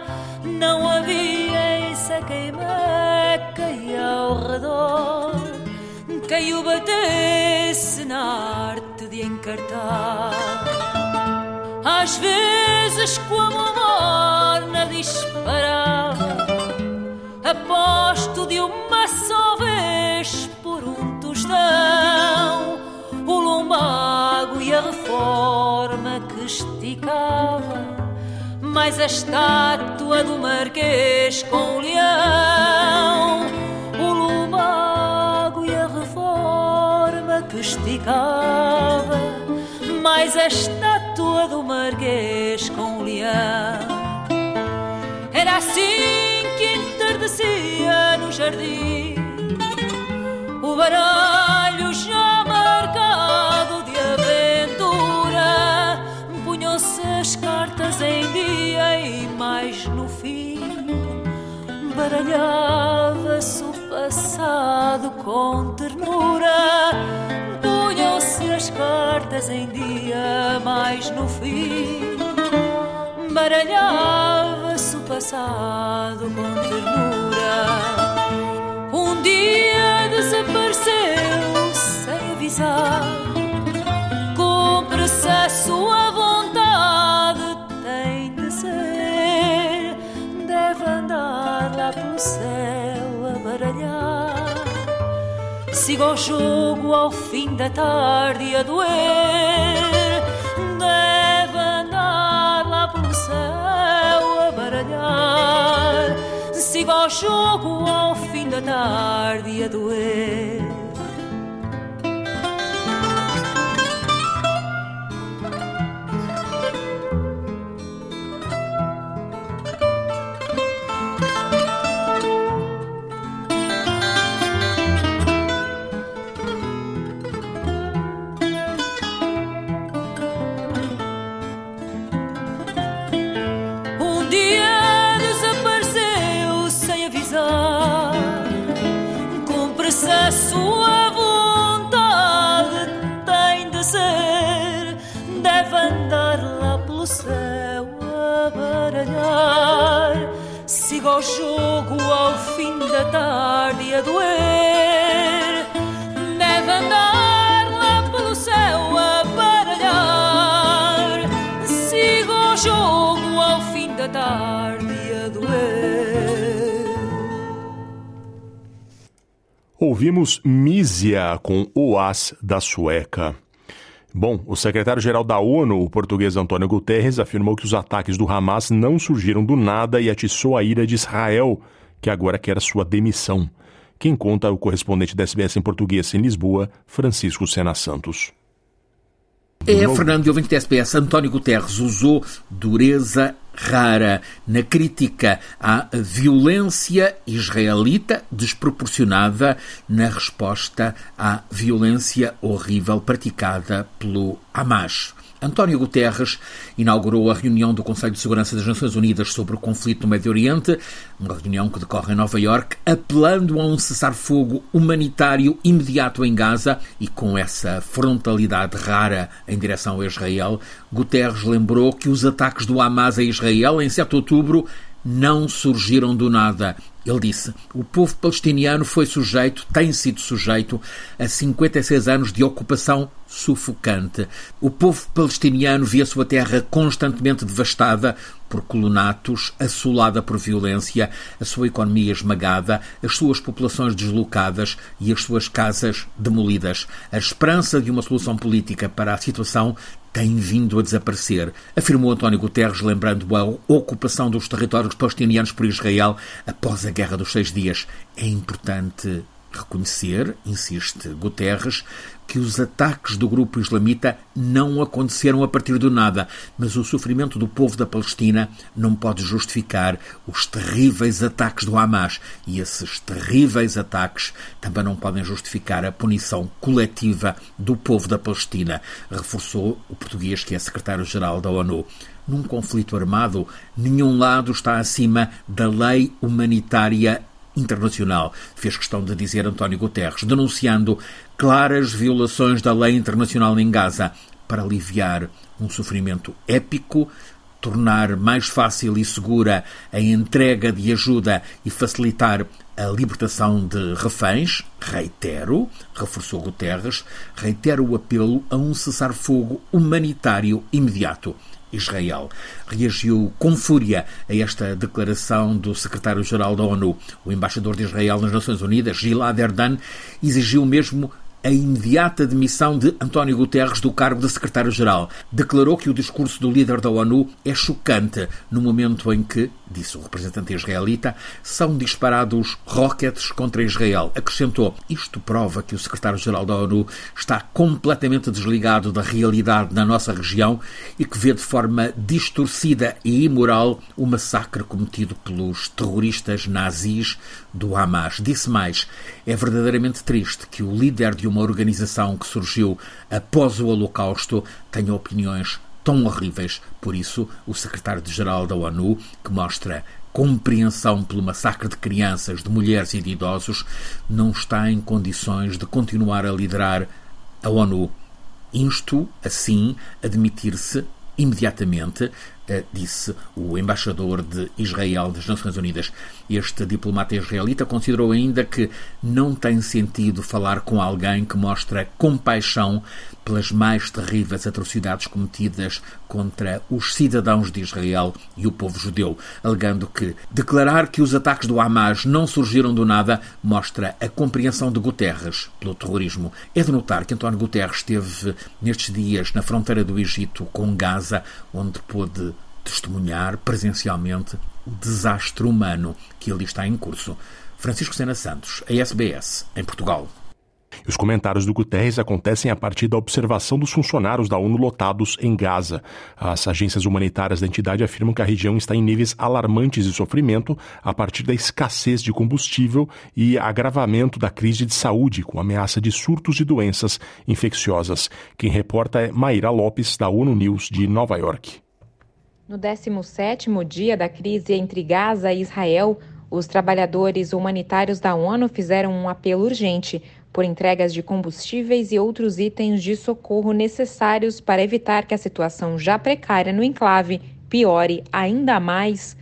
Não havia em seca e ao redor quem o batesse na arte de encartar. Às vezes, como a morna disparava, aposto de uma só vez tostão, o lumbago e a reforma que esticava. Mais a estátua do Marquês com o leão, o lumbago e a reforma que esticava, mais a estátua do Marquês com o leão. Era assim que entardecia no jardim, o baralho baralhava-se o passado com ternura. Punham-se as cartas em dia, mas no fim baralhava-se o passado com ternura. Um dia desapareceu sem avisar. Cumpre-se a sua Siga o jogo ao fim da tarde a doer. Deve andar lá pelo céu a baralhar. Siga o jogo ao fim da tarde a doer. Siga o jogo ao fim da tarde a doer. Deve andar lá pelo céu a baralhar. Siga o jogo ao fim da tarde a doer. Ouvimos Mísia com Oás da Sueca. Bom, o secretário-geral da ONU, o português Antônio Guterres, afirmou que os ataques do Hamas não surgiram do nada e atiçou a ira de Israel, que agora quer sua demissão. Quem conta é o correspondente da SBS em português em Lisboa, Francisco Sena Santos. É, Fernando e ouvinte da SBS, António Guterres usou dureza rara na crítica à violência israelita desproporcionada na resposta à violência horrível praticada pelo Hamas. António Guterres inaugurou a reunião do Conselho de Segurança das Nações Unidas sobre o conflito no Médio Oriente, uma reunião que decorre em Nova Iorque, apelando a um cessar-fogo humanitário imediato em Gaza e com essa frontalidade rara em direção a Israel, Guterres lembrou que os ataques do Hamas a Israel em 7 de outubro não surgiram do nada. Ele disse: o povo palestiniano foi sujeito, tem sido sujeito, a 56 anos de ocupação sufocante. O povo palestiniano via sua terra constantemente devastada por colonatos, assolada por violência, a sua economia esmagada, as suas populações deslocadas e as suas casas demolidas. A esperança de uma solução política para a situação tem vindo a desaparecer, afirmou António Guterres, lembrando a ocupação dos territórios palestinianos por Israel após a Guerra dos Seis Dias. É importante reconhecer, insiste Guterres, que os ataques do grupo islamita não aconteceram a partir do nada, mas o sofrimento do povo da Palestina não pode justificar os terríveis ataques do Hamas e esses terríveis ataques também não podem justificar a punição coletiva do povo da Palestina, reforçou o português que é secretário-geral da ONU. Num conflito armado, nenhum lado está acima da lei humanitária internacional, fez questão de dizer António Guterres, denunciando claras violações da lei internacional em Gaza para aliviar um sofrimento épico, tornar mais fácil e segura a entrega de ajuda e facilitar a libertação de reféns, reitero, reforçou Guterres, reitero o apelo a um cessar-fogo humanitário imediato. Israel. Reagiu com fúria a esta declaração do secretário-geral da ONU. O embaixador de Israel nas Nações Unidas, Gilad Erdan, exigiu mesmo a imediata demissão de António Guterres do cargo de secretário-geral. Declarou que o discurso do líder da ONU é chocante no momento em que, disse o representante israelita, são disparados rockets contra Israel. Acrescentou: Isto prova que o secretário-geral da ONU está completamente desligado da realidade na nossa região e que vê de forma distorcida e imoral o massacre cometido pelos terroristas nazis do Hamas. Disse mais: É verdadeiramente triste que o líder de uma organização que surgiu após o Holocausto tenha opiniões tão horríveis. Por isso, o secretário-geral da ONU, que mostra compreensão pelo massacre de crianças, de mulheres e de idosos, não está em condições de continuar a liderar a ONU. Insto, assim, a demitir-se imediatamente, eh, disse o embaixador de Israel das Nações Unidas. Este diplomata israelita considerou ainda que não tem sentido falar com alguém que mostra compaixão pelas mais terríveis atrocidades cometidas contra os cidadãos de Israel e o povo judeu, alegando que declarar que os ataques do Hamas não surgiram do nada mostra a compreensão de Guterres pelo terrorismo. É de notar que António Guterres esteve nestes dias na fronteira do Egito com Gaza, onde pôde testemunhar presencialmente desastre humano que ali está em curso. Francisco Sena Santos, a SBS, em Portugal. Os comentários do Guterres acontecem a partir da observação dos funcionários da ONU lotados em Gaza. As agências humanitárias da entidade afirmam que a região está em níveis alarmantes de sofrimento a partir da escassez de combustível e agravamento da crise de saúde, com ameaça de surtos de doenças infecciosas. Quem reporta é Maíra Lopes, da ONU News de Nova York. No 17º dia da crise entre Gaza e Israel, os trabalhadores humanitários da ONU fizeram um apelo urgente por entregas de combustíveis e outros itens de socorro necessários para evitar que a situação já precária no enclave piore ainda mais.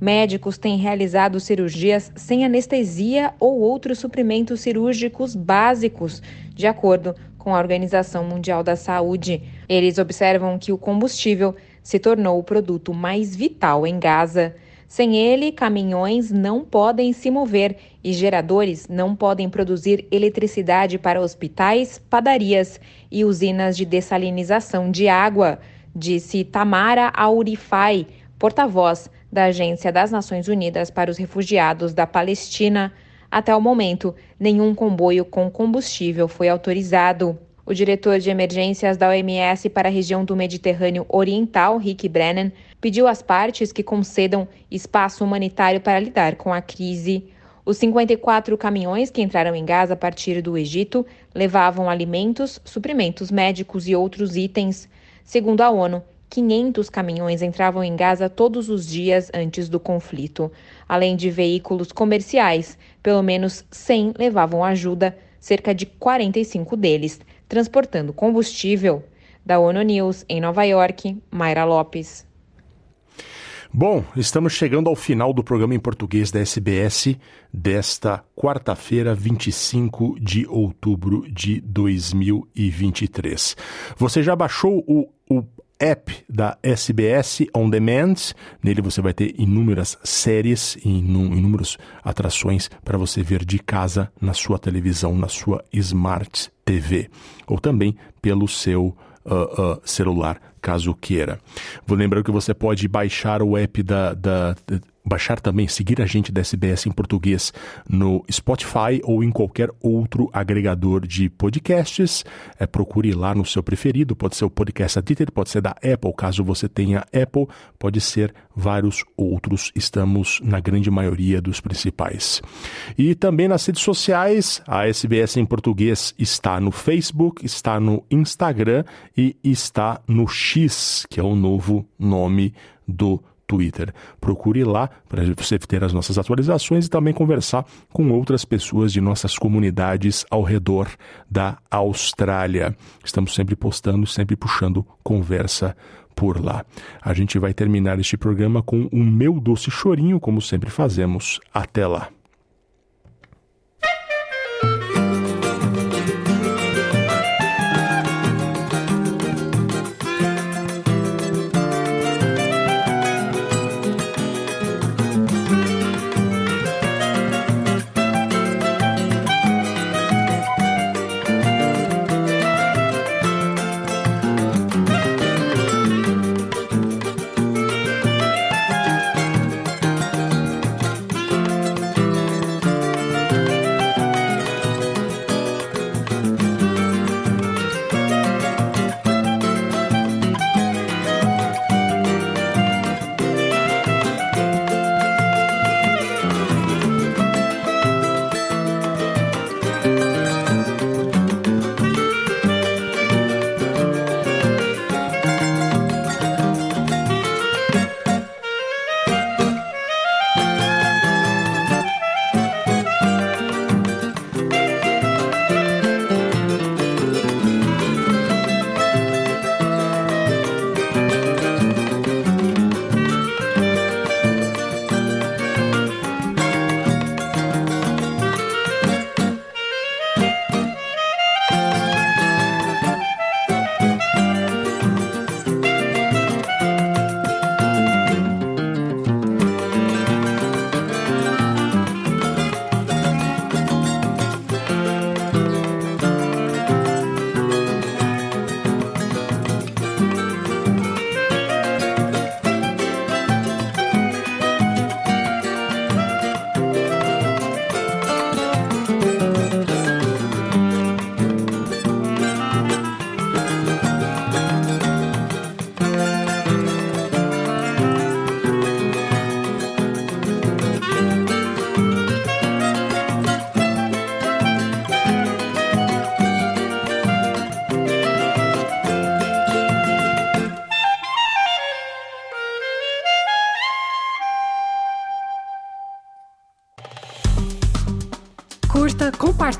Médicos têm realizado cirurgias sem anestesia ou outros suprimentos cirúrgicos básicos, de acordo com a Organização Mundial da Saúde. Eles observam que o combustível se tornou o produto mais vital em Gaza. Sem ele, caminhões não podem se mover e geradores não podem produzir eletricidade para hospitais, padarias e usinas de dessalinização de água, disse Tamara Aurifai, porta-voz da Agência das Nações Unidas para os Refugiados da Palestina. Até o momento, nenhum comboio com combustível foi autorizado. O diretor de emergências da OMS para a região do Mediterrâneo Oriental, Rick Brennan, pediu às partes que concedam espaço humanitário para lidar com a crise. Os 54 caminhões que entraram em Gaza a partir do Egito levavam alimentos, suprimentos médicos e outros itens. Segundo a ONU, 500 caminhões entravam em Gaza todos os dias antes do conflito. Além de veículos comerciais, pelo menos 100 levavam ajuda, cerca de 45 deles transportando combustível. Da ONU News, em Nova York, Mayra Lopes. Bom, estamos chegando ao final do programa em português da SBS desta quarta-feira, 25 de outubro de 2023. Você já baixou o, app da SBS On Demand. Nele você vai ter inúmeras séries e inúmeras atrações para você ver de casa na sua televisão, na sua Smart TV, ou também pelo seu uh, uh, celular, caso queira. Vou lembrar que você pode baixar o app da, da, da baixar também, seguir a gente da SBS em português no Spotify ou em qualquer outro agregador de podcasts. É, procure lá no seu preferido, pode ser o Podcast Addict, pode ser da Apple, caso você tenha Apple, pode ser vários outros. Estamos na grande maioria dos principais. E também nas redes sociais, a SBS em português está no Facebook, está no Instagram e está no X, que é o novo nome do Twitter. Procure lá para você ter as nossas atualizações e também conversar com outras pessoas de nossas comunidades ao redor da Austrália. Estamos sempre postando, sempre puxando conversa por lá. A gente vai terminar este programa com o meu doce chorinho, como sempre fazemos. Até lá.